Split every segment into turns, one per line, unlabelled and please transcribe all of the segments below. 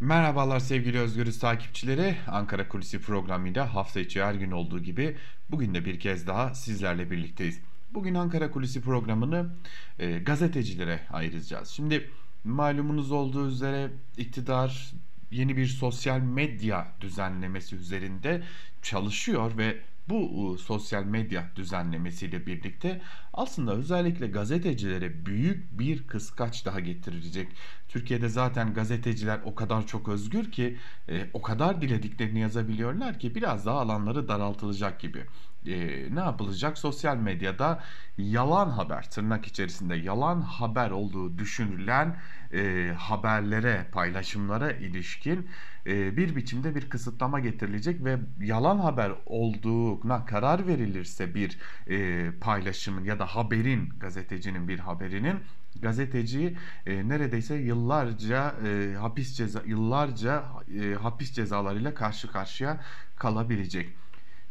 Merhabalar sevgili Özgürüz takipçileri. Ankara Kulisi programıyla hafta içi her gün olduğu gibi bugün de bir kez daha sizlerle birlikteyiz. Bugün Ankara Kulisi programını e, gazetecilere ayıracağız. Şimdi malumunuz olduğu üzere iktidar yeni bir sosyal medya düzenlemesi üzerinde çalışıyor ve bu sosyal medya düzenlemesiyle birlikte aslında özellikle gazetecilere büyük bir kıskaç daha getirecek. Türkiye'de zaten gazeteciler o kadar çok özgür ki e, o kadar dilediklerini yazabiliyorlar ki biraz daha alanları daraltılacak gibi. E, ne yapılacak? Sosyal medyada yalan haber tırnak içerisinde yalan haber olduğu düşünülen e, haberlere, paylaşımlara ilişkin e, bir biçimde bir kısıtlama getirilecek ve yalan haber olduğuna karar verilirse bir e, paylaşımın ya da haberin gazetecinin bir haberinin gazeteci e, neredeyse yıllarca e, hapis ceza yıllarca e, hapis cezalarıyla karşı karşıya kalabilecek.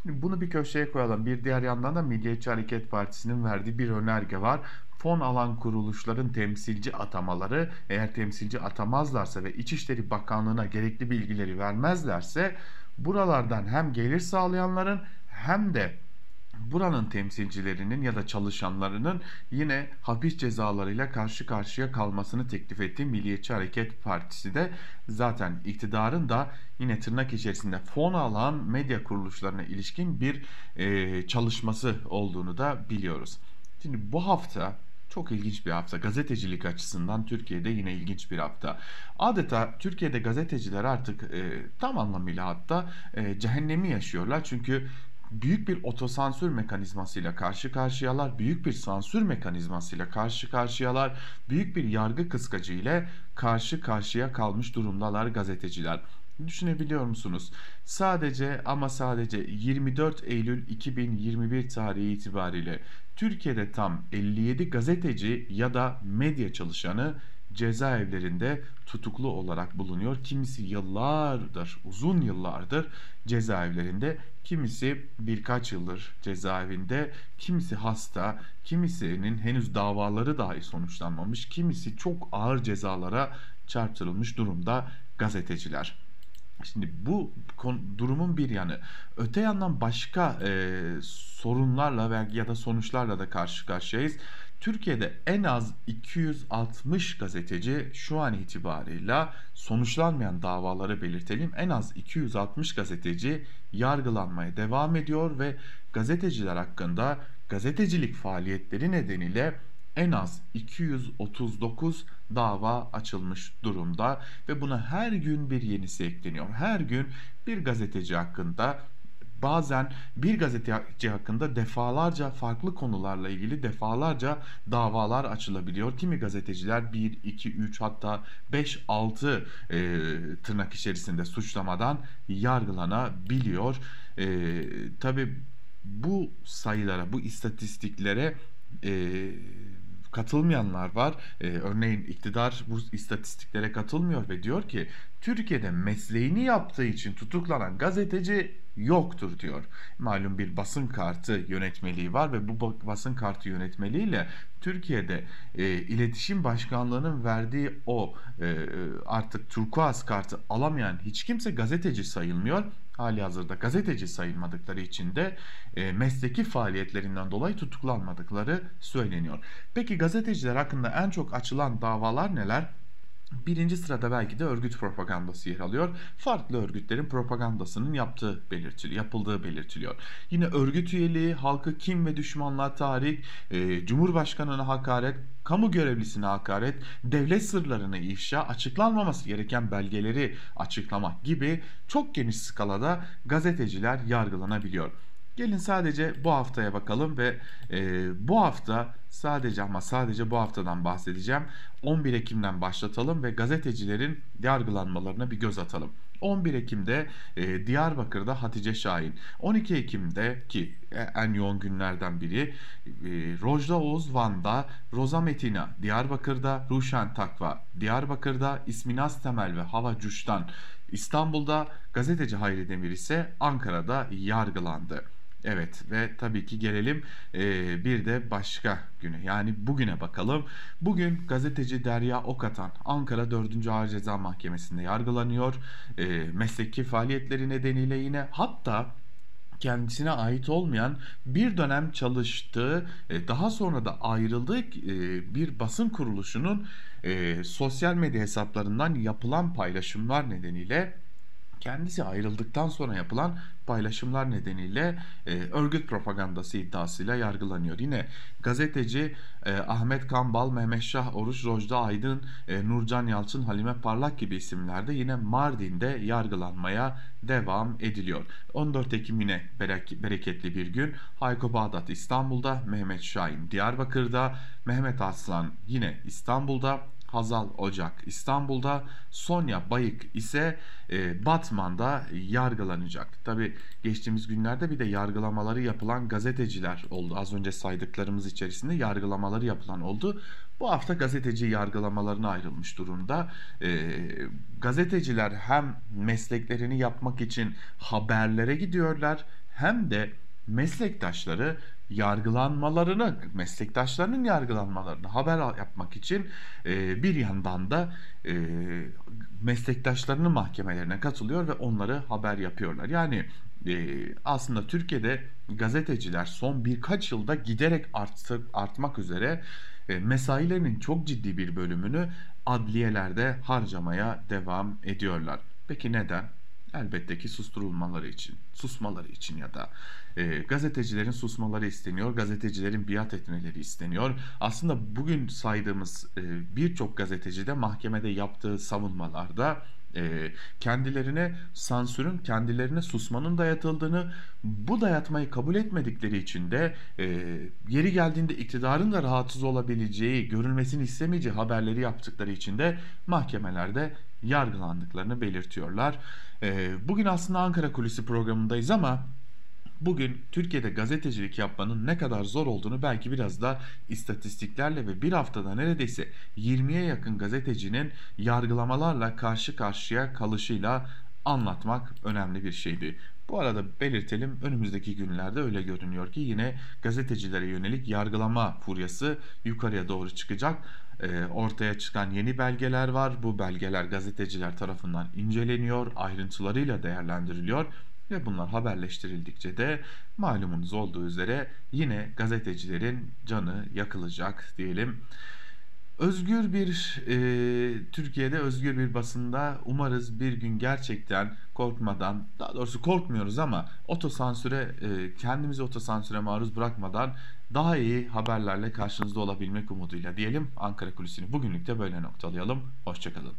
Bunu bir köşeye koyalım. Bir diğer yandan da Milliyetçi Hareket Partisi'nin verdiği bir önerge var. Fon alan kuruluşların temsilci atamaları eğer temsilci atamazlarsa ve İçişleri Bakanlığı'na gerekli bilgileri vermezlerse buralardan hem gelir sağlayanların hem de buranın temsilcilerinin ya da çalışanlarının yine hapis cezalarıyla karşı karşıya kalmasını teklif ettiği Milliyetçi Hareket Partisi de zaten iktidarın da yine tırnak içerisinde fon alan medya kuruluşlarına ilişkin bir e, çalışması olduğunu da biliyoruz. Şimdi bu hafta çok ilginç bir hafta. Gazetecilik açısından Türkiye'de yine ilginç bir hafta. Adeta Türkiye'de gazeteciler artık e, tam anlamıyla hatta e, cehennemi yaşıyorlar. Çünkü büyük bir otosansür mekanizmasıyla karşı karşıyalar, büyük bir sansür mekanizmasıyla karşı karşıyalar, büyük bir yargı kıskacı ile karşı karşıya kalmış durumdalar gazeteciler. Düşünebiliyor musunuz? Sadece ama sadece 24 Eylül 2021 tarihi itibariyle Türkiye'de tam 57 gazeteci ya da medya çalışanı cezaevlerinde tutuklu olarak bulunuyor. Kimisi yıllardır, uzun yıllardır cezaevlerinde, kimisi birkaç yıldır cezaevinde, kimisi hasta, kimisinin henüz davaları dahi sonuçlanmamış, kimisi çok ağır cezalara çarptırılmış durumda gazeteciler. Şimdi bu durumun bir yanı. Öte yandan başka e, sorunlarla ya da sonuçlarla da karşı karşıyayız. Türkiye'de en az 260 gazeteci şu an itibarıyla sonuçlanmayan davaları belirtelim. En az 260 gazeteci yargılanmaya devam ediyor ve gazeteciler hakkında gazetecilik faaliyetleri nedeniyle en az 239 dava açılmış durumda ve buna her gün bir yenisi ekleniyor. Her gün bir gazeteci hakkında bazen bir gazeteci hakkında defalarca farklı konularla ilgili defalarca davalar açılabiliyor. Kimi gazeteciler 1, 2, 3 hatta 5, 6 e, tırnak içerisinde suçlamadan yargılanabiliyor. E, Tabi bu sayılara, bu istatistiklere e, katılmayanlar var. Ee, örneğin iktidar bu istatistiklere katılmıyor ve diyor ki Türkiye'de mesleğini yaptığı için tutuklanan gazeteci yoktur diyor. Malum bir basın kartı yönetmeliği var ve bu basın kartı yönetmeliğiyle Türkiye'de e, iletişim başkanlığının verdiği o e, artık turkuaz kartı alamayan hiç kimse gazeteci sayılmıyor hali hazırda gazeteci sayılmadıkları için de e, mesleki faaliyetlerinden dolayı tutuklanmadıkları söyleniyor. Peki gazeteciler hakkında en çok açılan davalar neler? Birinci sırada belki de örgüt propagandası yer alıyor. Farklı örgütlerin propagandasının yaptığı belirtiliyor, yapıldığı belirtiliyor. Yine örgüt üyeliği, halkı kim ve düşmanlığa tahrik, e, Cumhurbaşkanına hakaret, kamu görevlisine hakaret, devlet sırlarını ifşa, açıklanmaması gereken belgeleri açıklamak gibi çok geniş skalada gazeteciler yargılanabiliyor. Gelin sadece bu haftaya bakalım ve e, bu hafta sadece ama sadece bu haftadan bahsedeceğim. 11 Ekim'den başlatalım ve gazetecilerin yargılanmalarına bir göz atalım. 11 Ekim'de e, Diyarbakır'da Hatice Şahin, 12 Ekim'de ki en yoğun günlerden biri e, Rojda Oğuz Van'da, Roza Metina Diyarbakır'da, Ruşen Takva Diyarbakır'da, İsminas Temel ve Hava Cuş'tan İstanbul'da, gazeteci Hayri Demir ise Ankara'da yargılandı. Evet ve tabii ki gelelim e, bir de başka güne yani bugüne bakalım. Bugün gazeteci Derya Okatan Ankara 4. Ağır Ceza Mahkemesi'nde yargılanıyor. E, mesleki faaliyetleri nedeniyle yine hatta kendisine ait olmayan bir dönem çalıştığı daha sonra da ayrıldığı bir basın kuruluşunun sosyal medya hesaplarından yapılan paylaşımlar nedeniyle kendisi ayrıldıktan sonra yapılan paylaşımlar nedeniyle e, örgüt propagandası iddiasıyla yargılanıyor. Yine gazeteci e, Ahmet Kambal, Mehmet Şah Oruç, Rojda Aydın, e, Nurcan Yalçın, Halime Parlak gibi isimlerde yine Mardin'de yargılanmaya devam ediliyor. 14 Ekim yine bereketli bir gün. Hayko Bağdat İstanbul'da, Mehmet Şahin Diyarbakır'da, Mehmet Aslan yine İstanbul'da, Hazal Ocak İstanbul'da, Sonya Bayık ise e, Batman'da yargılanacak. Tabi geçtiğimiz günlerde bir de yargılamaları yapılan gazeteciler oldu. Az önce saydıklarımız içerisinde yargılamaları yapılan oldu. Bu hafta gazeteci yargılamalarına ayrılmış durumda. E, gazeteciler hem mesleklerini yapmak için haberlere gidiyorlar hem de meslektaşları yargılanmalarını, meslektaşlarının yargılanmalarını haber yapmak için e, bir yandan da e, meslektaşlarının mahkemelerine katılıyor ve onları haber yapıyorlar. Yani e, aslında Türkiye'de gazeteciler son birkaç yılda giderek arttı, artmak üzere e, mesailerinin çok ciddi bir bölümünü adliyelerde harcamaya devam ediyorlar. Peki neden? Elbette ki susturulmaları için, susmaları için ya da e, gazetecilerin susmaları isteniyor, gazetecilerin biat etmeleri isteniyor. Aslında bugün saydığımız e, birçok gazeteci de mahkemede yaptığı savunmalarda e, kendilerine sansürün, kendilerine susmanın dayatıldığını, bu dayatmayı kabul etmedikleri için de e, yeri geldiğinde iktidarın da rahatsız olabileceği, görülmesini istemeyeceği haberleri yaptıkları için de mahkemelerde yargılandıklarını belirtiyorlar. E, bugün aslında Ankara Kulisi programındayız ama Bugün Türkiye'de gazetecilik yapmanın ne kadar zor olduğunu belki biraz da istatistiklerle ve bir haftada neredeyse 20'ye yakın gazetecinin yargılamalarla karşı karşıya kalışıyla anlatmak önemli bir şeydi. Bu arada belirtelim önümüzdeki günlerde öyle görünüyor ki yine gazetecilere yönelik yargılama furyası yukarıya doğru çıkacak. E, ortaya çıkan yeni belgeler var. Bu belgeler gazeteciler tarafından inceleniyor, ayrıntılarıyla değerlendiriliyor ve bunlar haberleştirildikçe de malumunuz olduğu üzere yine gazetecilerin canı yakılacak diyelim. Özgür bir e, Türkiye'de özgür bir basında umarız bir gün gerçekten korkmadan daha doğrusu korkmuyoruz ama otosansüre e, kendimizi otosansüre maruz bırakmadan daha iyi haberlerle karşınızda olabilmek umuduyla diyelim Ankara Kulisi'ni bugünlük de böyle noktalayalım. Hoşçakalın.